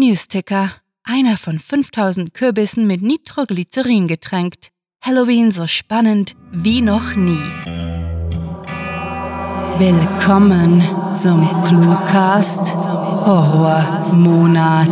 Newsticker. Einer von 5000 Kürbissen mit Nitroglycerin getränkt. Halloween so spannend wie noch nie. Willkommen zum Cluecast Horrormonat.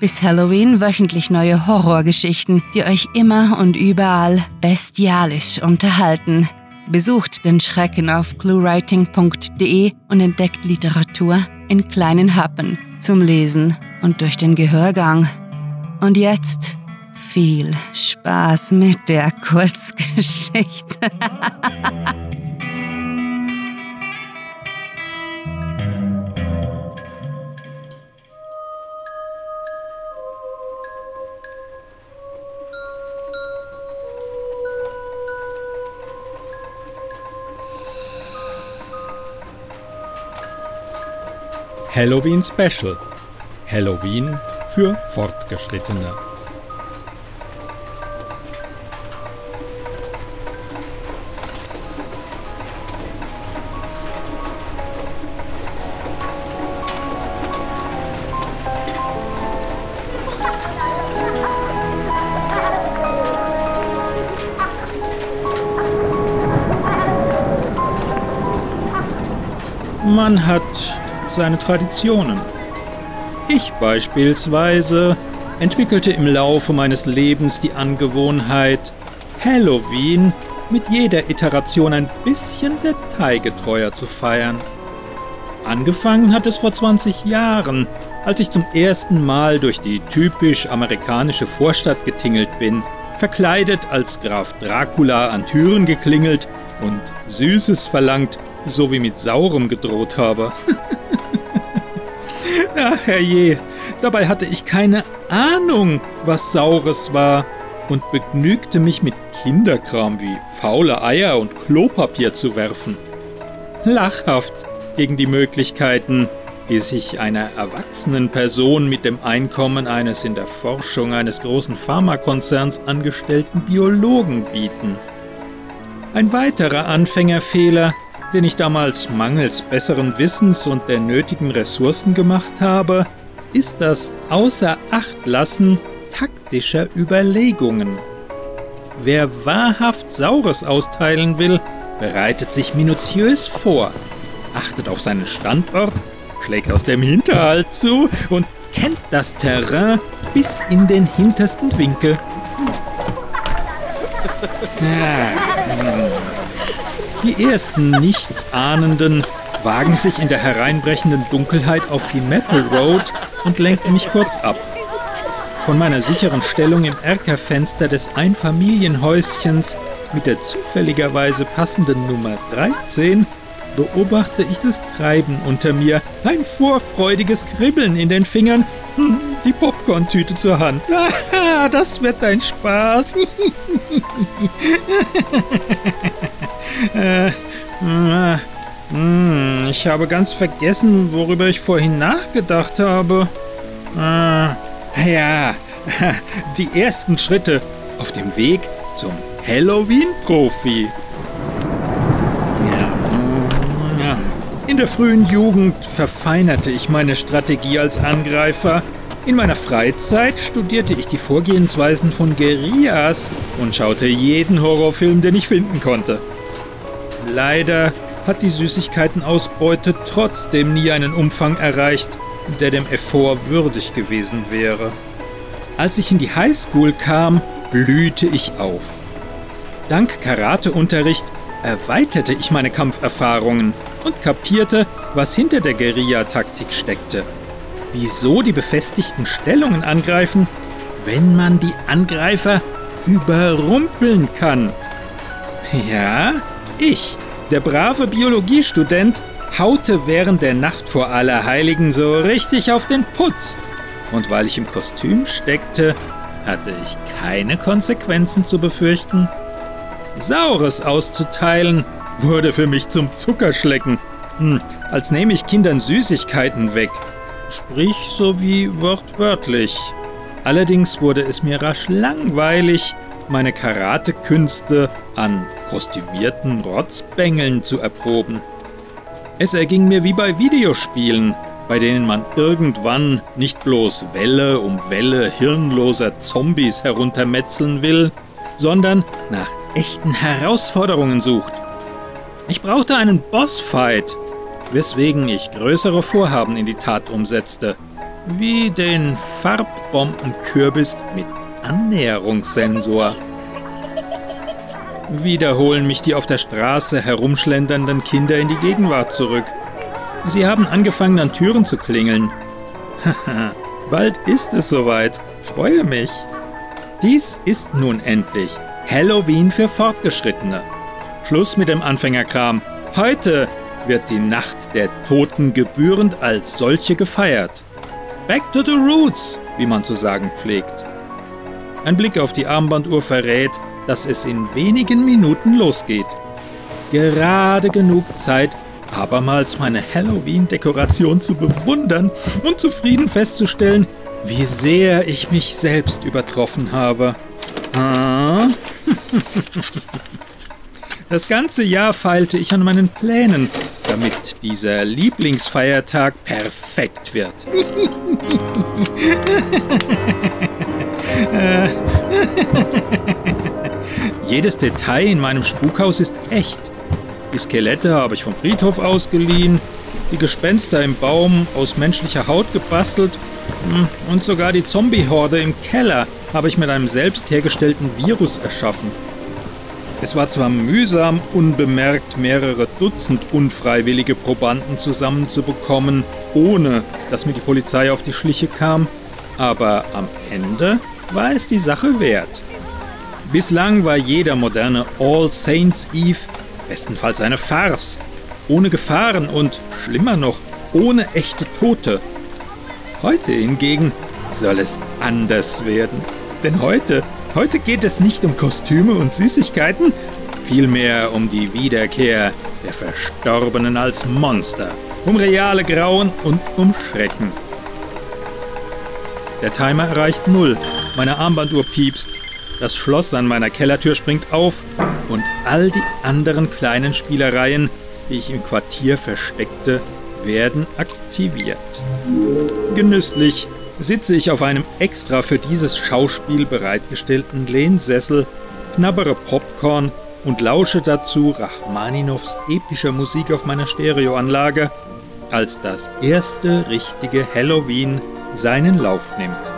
Bis Halloween wöchentlich neue Horrorgeschichten, die euch immer und überall bestialisch unterhalten. Besucht den Schrecken auf cluewriting.de und entdeckt Literatur in kleinen Happen zum Lesen und durch den Gehörgang. Und jetzt viel Spaß mit der Kurzgeschichte. Halloween Special. Halloween für Fortgeschrittene. Man hat seine Traditionen. Ich beispielsweise entwickelte im Laufe meines Lebens die Angewohnheit, Halloween mit jeder Iteration ein bisschen detailgetreuer zu feiern. Angefangen hat es vor 20 Jahren, als ich zum ersten Mal durch die typisch amerikanische Vorstadt getingelt bin, verkleidet als Graf Dracula an Türen geklingelt und Süßes verlangt sowie mit Saurem gedroht habe. Ach herrje, dabei hatte ich keine Ahnung, was Saures war und begnügte mich mit Kinderkram wie faule Eier und Klopapier zu werfen. Lachhaft gegen die Möglichkeiten, die sich einer erwachsenen Person mit dem Einkommen eines in der Forschung eines großen Pharmakonzerns angestellten Biologen bieten. Ein weiterer Anfängerfehler den ich damals mangels besseren Wissens und der nötigen Ressourcen gemacht habe, ist das Außerachtlassen taktischer Überlegungen. Wer wahrhaft Saures austeilen will, bereitet sich minutiös vor, achtet auf seinen Standort, schlägt aus dem Hinterhalt zu und kennt das Terrain bis in den hintersten Winkel. Ah, hm. Die ersten Nichtsahnenden wagen sich in der hereinbrechenden Dunkelheit auf die Maple Road und lenken mich kurz ab. Von meiner sicheren Stellung im Erkerfenster des Einfamilienhäuschens mit der zufälligerweise passenden Nummer 13 beobachte ich das Treiben unter mir, ein vorfreudiges Kribbeln in den Fingern, hm, die Popcorn-Tüte zur Hand. das wird ein Spaß. Äh, äh, hm, ich habe ganz vergessen, worüber ich vorhin nachgedacht habe. Äh, ja, die ersten Schritte auf dem Weg zum Halloween-Profi. Ja, In der frühen Jugend verfeinerte ich meine Strategie als Angreifer. In meiner Freizeit studierte ich die Vorgehensweisen von Guerillas und schaute jeden Horrorfilm, den ich finden konnte. Leider hat die Süßigkeitenausbeute trotzdem nie einen Umfang erreicht, der dem Effort würdig gewesen wäre. Als ich in die Highschool kam, blühte ich auf. Dank Karateunterricht erweiterte ich meine Kampferfahrungen und kapierte, was hinter der Guerilla-Taktik steckte. Wieso die befestigten Stellungen angreifen, wenn man die Angreifer überrumpeln kann. Ja, ich, der brave Biologiestudent, haute während der Nacht vor Allerheiligen so richtig auf den Putz. Und weil ich im Kostüm steckte, hatte ich keine Konsequenzen zu befürchten. Saures auszuteilen wurde für mich zum Zuckerschlecken, hm, als nehme ich Kindern Süßigkeiten weg. Sprich so wie wortwörtlich. Allerdings wurde es mir rasch langweilig, meine Karatekünste an kostümierten Rotzbengeln zu erproben. Es erging mir wie bei Videospielen. bei denen man irgendwann nicht bloß Welle um Welle hirnloser Zombies heruntermetzeln will, sondern nach echten Herausforderungen sucht. Ich brauchte einen Bossfight, weswegen ich größere Vorhaben in die Tat umsetzte, wie den Farbbombenkürbis mit Annäherungssensor. Wieder holen mich die auf der Straße herumschlendernden Kinder in die Gegenwart zurück. Sie haben angefangen an Türen zu klingeln. Haha, bald ist es soweit. Freue mich. Dies ist nun endlich Halloween für Fortgeschrittene. Schluss mit dem Anfängerkram. Heute wird die Nacht der Toten gebührend als solche gefeiert. Back to the roots, wie man zu sagen pflegt. Ein Blick auf die Armbanduhr verrät, dass es in wenigen Minuten losgeht. Gerade genug Zeit, abermals meine Halloween-Dekoration zu bewundern und zufrieden festzustellen, wie sehr ich mich selbst übertroffen habe. Ah. Das ganze Jahr feilte ich an meinen Plänen, damit dieser Lieblingsfeiertag perfekt wird. Jedes Detail in meinem Spukhaus ist echt. Die Skelette habe ich vom Friedhof ausgeliehen, die Gespenster im Baum aus menschlicher Haut gebastelt hm, und sogar die Zombie-Horde im Keller habe ich mit einem selbst hergestellten Virus erschaffen. Es war zwar mühsam, unbemerkt mehrere Dutzend unfreiwillige Probanden zusammenzubekommen, ohne dass mir die Polizei auf die Schliche kam, aber am Ende war es die Sache wert. Bislang war jeder moderne All Saints Eve bestenfalls eine Farce, ohne Gefahren und, schlimmer noch, ohne echte Tote. Heute hingegen soll es anders werden. Denn heute Heute geht es nicht um Kostüme und Süßigkeiten, vielmehr um die Wiederkehr der Verstorbenen als Monster, um reale Grauen und um Schrecken. Der Timer erreicht null, meine Armbanduhr piepst, das Schloss an meiner Kellertür springt auf und all die anderen kleinen Spielereien, die ich im Quartier versteckte, werden aktiviert. Genüsslich sitze ich auf einem extra für dieses Schauspiel bereitgestellten Lehnsessel, knabbere Popcorn und lausche dazu Rachmaninows epischer Musik auf meiner Stereoanlage, als das erste richtige Halloween seinen Lauf nimmt.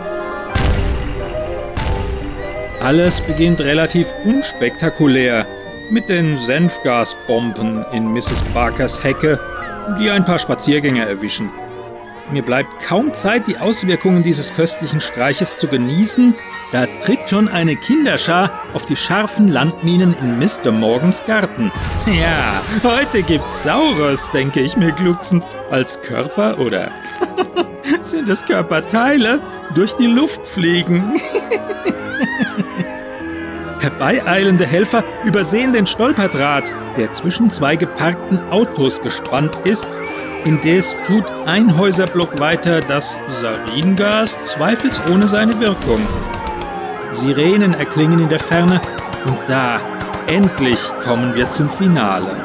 Alles beginnt relativ unspektakulär mit den Senfgasbomben in Mrs. Barkers Hecke, die ein paar Spaziergänger erwischen. Mir bleibt kaum Zeit, die Auswirkungen dieses köstlichen Streiches zu genießen. Da tritt schon eine Kinderschar auf die scharfen Landminen in Mr. Morgans Garten. Ja, heute gibt's Saurus, denke ich mir glucksend, als Körper oder sind es Körperteile durch die Luft fliegen. Herbeieilende Helfer übersehen den Stolperdraht, der zwischen zwei geparkten Autos gespannt ist Indes tut ein Häuserblock weiter das Saringas zweifelsohne seine Wirkung. Sirenen erklingen in der Ferne und da, endlich kommen wir zum Finale.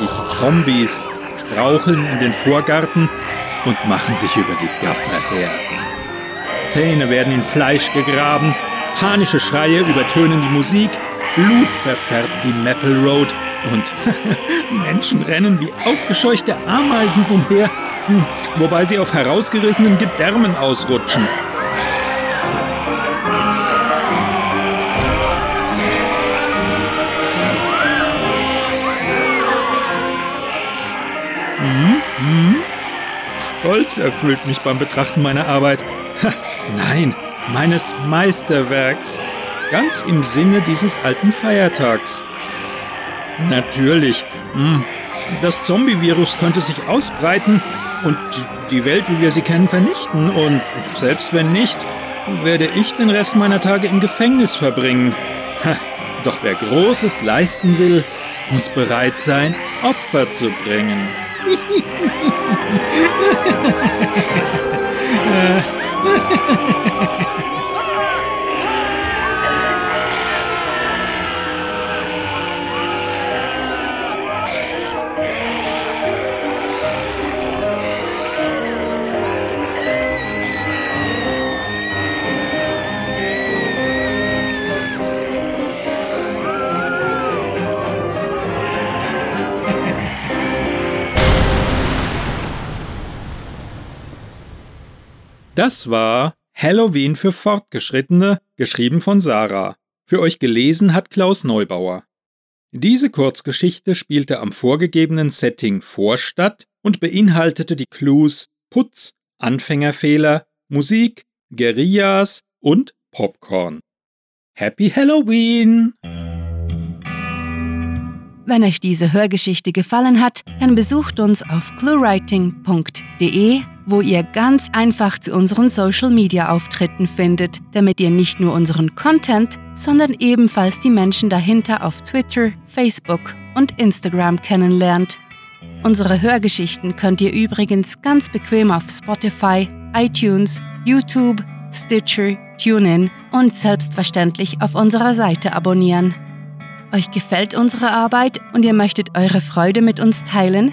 Die Zombies straucheln in den Vorgarten und machen sich über die Gaffer her. Zähne werden in Fleisch gegraben Panische Schreie übertönen die Musik, Blut verfärbt die Maple Road und Menschen rennen wie aufgescheuchte Ameisen umher, hm, wobei sie auf herausgerissenen Gedärmen ausrutschen. Hm, hm. Stolz erfüllt mich beim Betrachten meiner Arbeit. Nein, meines Meisterwerks, ganz im Sinne dieses alten Feiertags. Natürlich, hm, das Zombie-Virus könnte sich ausbreiten und die Welt, wie wir sie kennen, vernichten. Und selbst wenn nicht, werde ich den Rest meiner Tage im Gefängnis verbringen. doch wer Großes leisten will, muss bereit sein, Opfer zu bringen. uh. Das war Halloween für Fortgeschrittene, geschrieben von Sarah. Für euch gelesen hat Klaus Neubauer. Diese Kurzgeschichte spielte am vorgegebenen Setting Vorstadt und beinhaltete die Clues Putz, Anfängerfehler, Musik, Guerillas und Popcorn. Happy Halloween! Wenn euch diese Hörgeschichte gefallen hat, dann besucht uns auf cluewriting.de, wo ihr ganz einfach zu unseren Social Media Auftritten findet, damit ihr nicht nur unseren Content, sondern ebenfalls die Menschen dahinter auf Twitter, Facebook und Instagram kennenlernt. Unsere Hörgeschichten könnt ihr übrigens ganz bequem auf Spotify, iTunes, YouTube, Stitcher, TuneIn und selbstverständlich auf unserer Seite abonnieren. Euch gefällt unsere Arbeit und ihr möchtet eure Freude mit uns teilen?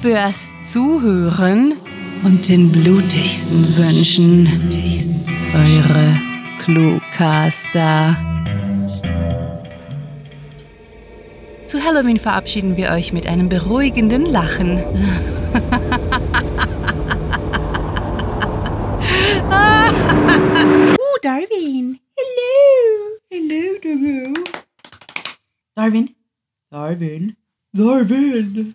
fürs Zuhören und den blutigsten Wünschen. Eure Cluecaster. Zu Halloween verabschieden wir euch mit einem beruhigenden Lachen. oh, Darwin. Hello. Hello, Darwin. Darwin. Darwin. Darwin.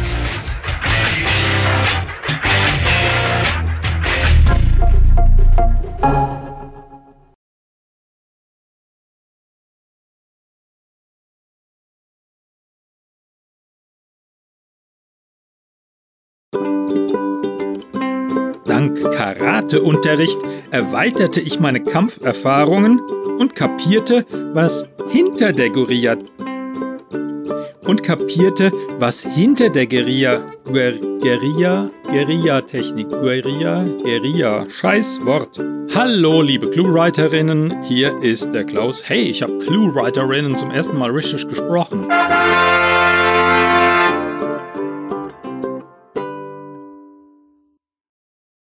Karateunterricht erweiterte ich meine Kampferfahrungen und kapierte, was hinter der Guerilla und kapierte, was hinter der Guerilla Guer, Guerilla Guerilla Guerilla Scheiß Wort. Hallo liebe Cluewriterinnen, hier ist der Klaus. Hey, ich habe Cluewriterinnen zum ersten Mal richtig gesprochen.